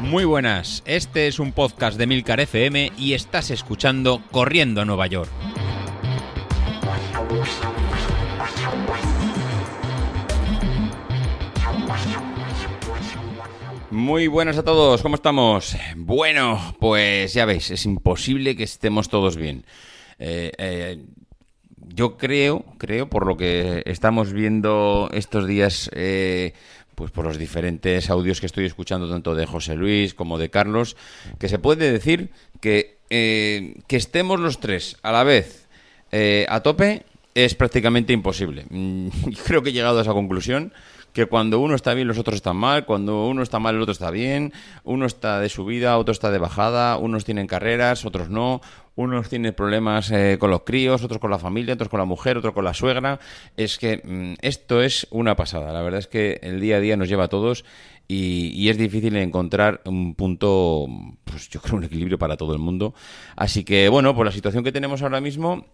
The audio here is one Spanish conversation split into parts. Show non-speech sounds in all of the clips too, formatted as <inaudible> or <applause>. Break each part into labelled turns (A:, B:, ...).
A: Muy buenas, este es un podcast de Milcar FM y estás escuchando Corriendo a Nueva York. Muy buenas a todos, ¿cómo estamos? Bueno, pues ya veis, es imposible que estemos todos bien. Eh, eh, yo creo, creo, por lo que estamos viendo estos días, eh, pues por los diferentes audios que estoy escuchando, tanto de José Luis como de Carlos, que se puede decir que, eh, que estemos los tres a la vez eh, a tope es prácticamente imposible. Mm, <laughs> Creo que he llegado a esa conclusión que cuando uno está bien los otros están mal, cuando uno está mal el otro está bien, uno está de subida, otro está de bajada, unos tienen carreras, otros no, unos tienen problemas eh, con los críos, otros con la familia, otros con la mujer, otros con la suegra. Es que mm, esto es una pasada. La verdad es que el día a día nos lleva a todos y, y es difícil encontrar un punto, pues yo creo un equilibrio para todo el mundo. Así que bueno, pues la situación que tenemos ahora mismo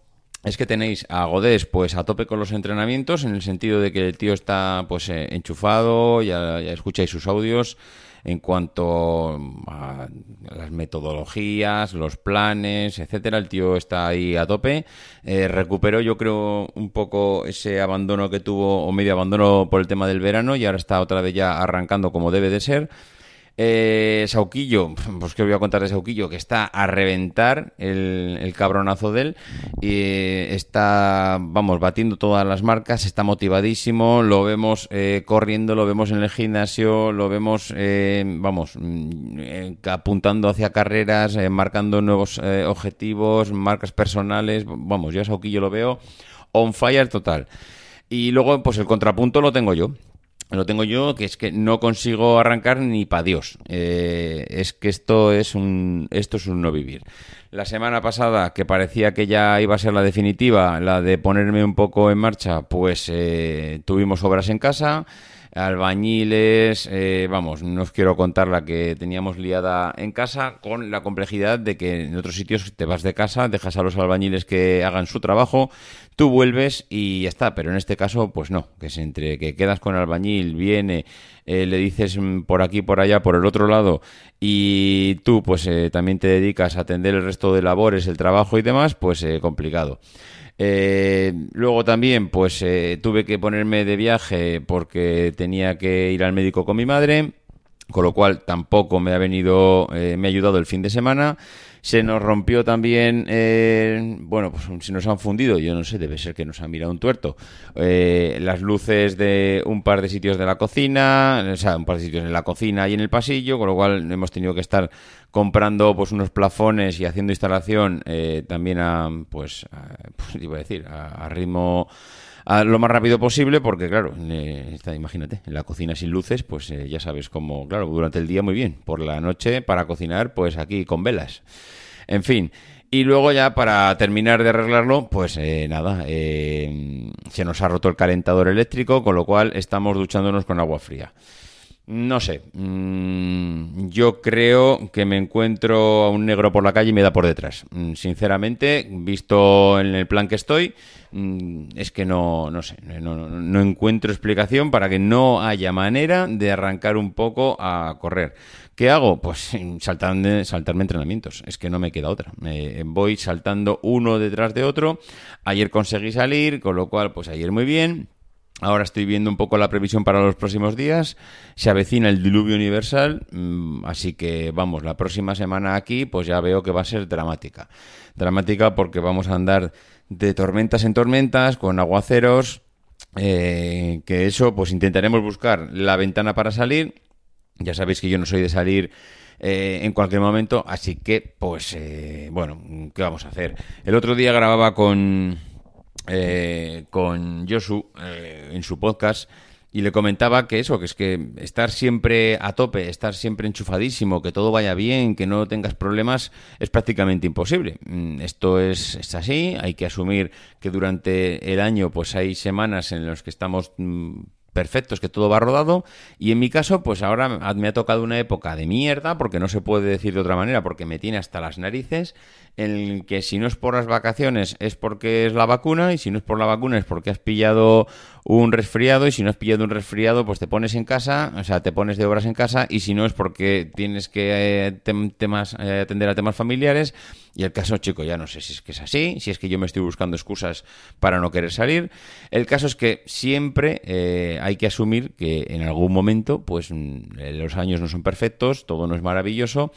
A: es que tenéis a Godés pues a tope con los entrenamientos en el sentido de que el tío está pues eh, enchufado, ya, ya escucháis sus audios en cuanto a las metodologías, los planes, etcétera, el tío está ahí a tope. Eh, recuperó, yo creo, un poco ese abandono que tuvo, o medio abandono por el tema del verano, y ahora está otra vez ya arrancando como debe de ser. Eh, Sauquillo, pues que voy a contar de Sauquillo, que está a reventar el, cabronazo de él y está, vamos, batiendo todas las marcas, está motivadísimo, lo vemos eh, corriendo, lo vemos en el gimnasio, lo vemos, eh, vamos, mm, eh, apuntando hacia carreras, eh, marcando nuevos eh, objetivos, marcas personales, vamos, yo a Sauquillo lo veo on fire total. Y luego, pues el contrapunto lo tengo yo. Lo tengo yo, que es que no consigo arrancar ni para Dios. Eh, es que esto es un esto es un no vivir. La semana pasada, que parecía que ya iba a ser la definitiva, la de ponerme un poco en marcha, pues eh, tuvimos obras en casa, albañiles, eh, vamos, no os quiero contar la que teníamos liada en casa, con la complejidad de que en otros sitios te vas de casa, dejas a los albañiles que hagan su trabajo, tú vuelves y ya está, pero en este caso, pues no, que es entre que quedas con el albañil, viene, eh, le dices mm, por aquí, por allá, por el otro lado, y tú pues eh, también te dedicas a atender el resto de labores, el trabajo y demás, pues eh, complicado. Eh, luego también, pues eh, tuve que ponerme de viaje porque tenía que ir al médico con mi madre, con lo cual tampoco me ha venido, eh, me ha ayudado el fin de semana. Se nos rompió también, eh, bueno, pues se nos han fundido, yo no sé, debe ser que nos han mirado un tuerto, eh, las luces de un par de sitios de la cocina, o sea, un par de sitios en la cocina y en el pasillo, con lo cual hemos tenido que estar comprando pues unos plafones y haciendo instalación también a, pues, <laughs> pues, iba a decir, a ritmo a lo más rápido posible, porque claro, eh, imagínate, en la cocina sin luces, pues eh, ya sabes cómo, claro, durante el día muy bien, por la noche para cocinar, pues aquí con velas. En fin, y luego ya para terminar de arreglarlo, pues eh, nada, se nos ha roto el calentador eléctrico, con lo cual estamos duchándonos con agua fría. No sé, mm, yo creo que me encuentro a un negro por la calle y me da por detrás. Mm, Sinceramente, visto en el plan que estoy, mm, es que no, no sé, no, no- encuentro explicación para que no haya manera de arrancar un poco a correr. ¿Qué hago? Pues saltarme, saltarme entrenamientos. Es que no me queda otra. Me voy saltando uno detrás de otro. Ayer conseguí salir, con lo cual, pues ayer muy bien. Ahora estoy viendo un poco la previsión para los próximos días. Se avecina el diluvio universal, mm, así que vamos, la próxima semana aquí pues ya veo que va a ser dramática. Dramática porque vamos a andar de tormentas en tormentas, con aguaceros, eh, que eso pues intentaremos buscar la ventana para salir. Ya sabéis que yo no soy de salir eh, en cualquier momento, así que pues eh, bueno, ¿qué vamos a hacer? El otro día grababa con eh, con Josu eh, en su podcast y le comentaba que eso, que es que estar siempre a tope, estar siempre enchufadísimo, que todo vaya bien, que no tengas problemas, es prácticamente imposible. Mm, Esto es, es así, hay que asumir que durante el año pues hay semanas en las que estamos mm, perfectos, que todo va rodado. Y en mi caso, pues ahora me ha tocado una época de mierda, porque no se puede decir de otra manera, porque me tiene hasta las narices. En el que si no es por las vacaciones es porque es la vacuna y si no es por la vacuna es porque has pillado un resfriado y si no has pillado un resfriado pues te pones en casa, o sea, te pones de obras en casa y si no es porque tienes que eh, temas, eh, atender a temas familiares y el caso, chico, ya no sé si es que es así, si es que yo me estoy buscando excusas para no querer salir. El caso es que siempre eh, hay que asumir que en algún momento pues mm, los años no son perfectos, todo no es maravilloso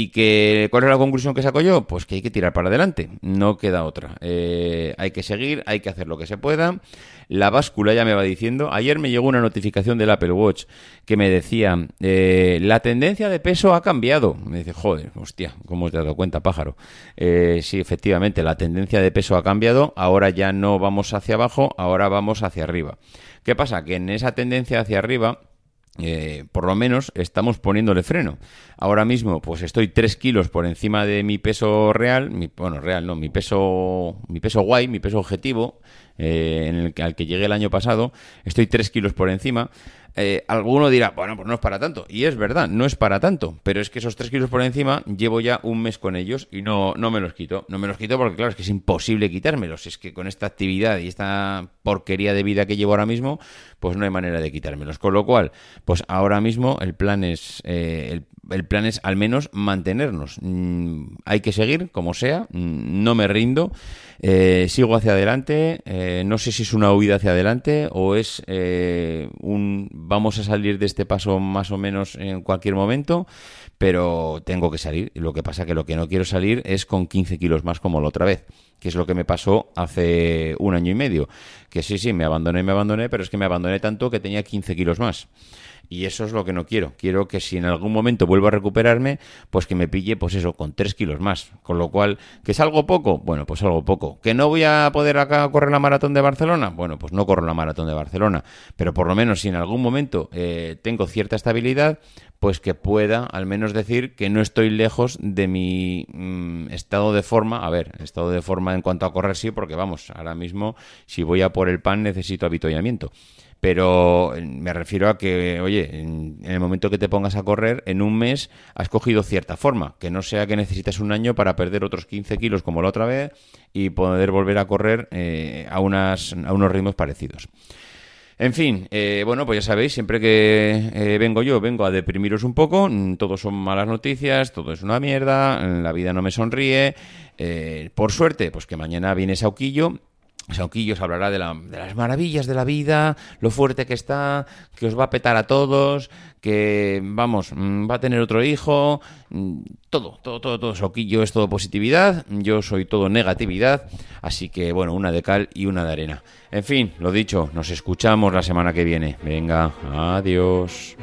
A: ¿Y que, cuál es la conclusión que saco yo? Pues que hay que tirar para adelante, no queda otra. Eh, hay que seguir, hay que hacer lo que se pueda. La báscula ya me va diciendo. Ayer me llegó una notificación del Apple Watch que me decía, eh, la tendencia de peso ha cambiado. Me dice, joder, hostia, ¿cómo te has dado cuenta, pájaro? Eh, sí, efectivamente, la tendencia de peso ha cambiado. Ahora ya no vamos hacia abajo, ahora vamos hacia arriba. ¿Qué pasa? Que en esa tendencia hacia arriba eh, por lo menos estamos poniéndole freno. Ahora mismo, pues estoy 3 kilos por encima de mi peso real, mi, bueno, real, no, mi peso, mi peso guay, mi peso objetivo, eh, en el, al que llegué el año pasado, estoy 3 kilos por encima. Eh, alguno dirá, bueno, pues no es para tanto. Y es verdad, no es para tanto. Pero es que esos 3 kilos por encima llevo ya un mes con ellos y no, no me los quito. No me los quito porque, claro, es que es imposible quitármelos. Es que con esta actividad y esta porquería de vida que llevo ahora mismo, pues no hay manera de quitármelos. Con lo cual, pues ahora mismo el plan es, eh, el, plan es al menos mantenernos. Mm, hay que seguir, como sea. Mm, no me rindo. Eh, sigo hacia adelante. no sé si es una huida hacia adelante o es un vamos a salir de este paso más o menos en cualquier momento, pero tengo que salir. Lo que pasa que lo que no quiero salir es con 15 kilos más como la otra vez, que es lo que me pasó hace un año y medio. Que sí, sí, me abandoné, me abandoné, pero es que me abandoné tanto que tenía 15 kilos más. Y eso es lo que no quiero. Quiero que si en algún momento vuelvo a recuperarme, pues que me pille, pues eso, con 3 kilos más. Con lo cual, ¿que es algo poco? Bueno, pues algo poco. ¿Que no voy a poder acá correr la maratón de Barcelona? Bueno, pues no corro la maratón de Barcelona. Pero por lo menos si en algún momento eh, tengo cierta estabilidad, pues que pueda al menos decir que no estoy lejos de mi mm, estado de forma. A ver, estado de forma en cuanto a correr sí, porque vamos, ahora mismo si voy a por el pan necesito avituallamiento pero eh, me refiero a que, oye, en, el momento que te pongas a correr, en un mes has cogido cierta forma, que no sea que necesites un año para perder otros 15 kilos como la otra vez y poder volver a correr eh, a, unas, a unos ritmos parecidos. En fin, eh, bueno, pues ya sabéis, siempre que vengo yo, vengo a deprimiros un poco, mm, todo son malas noticias, todo es una mierda, la vida no me sonríe. por suerte, pues que mañana viene Sauquillo Sauquillo os hablará de, las maravillas de la vida, lo fuerte que está, que os va a petar a todos, que, vamos, mm, va a tener otro hijo, mm, todo, todo, todo, todo. Sauquillo es todo positividad, yo soy todo negatividad, así que, bueno, una de cal y una de arena. En fin, lo dicho, nos escuchamos la semana que viene. Venga, adiós.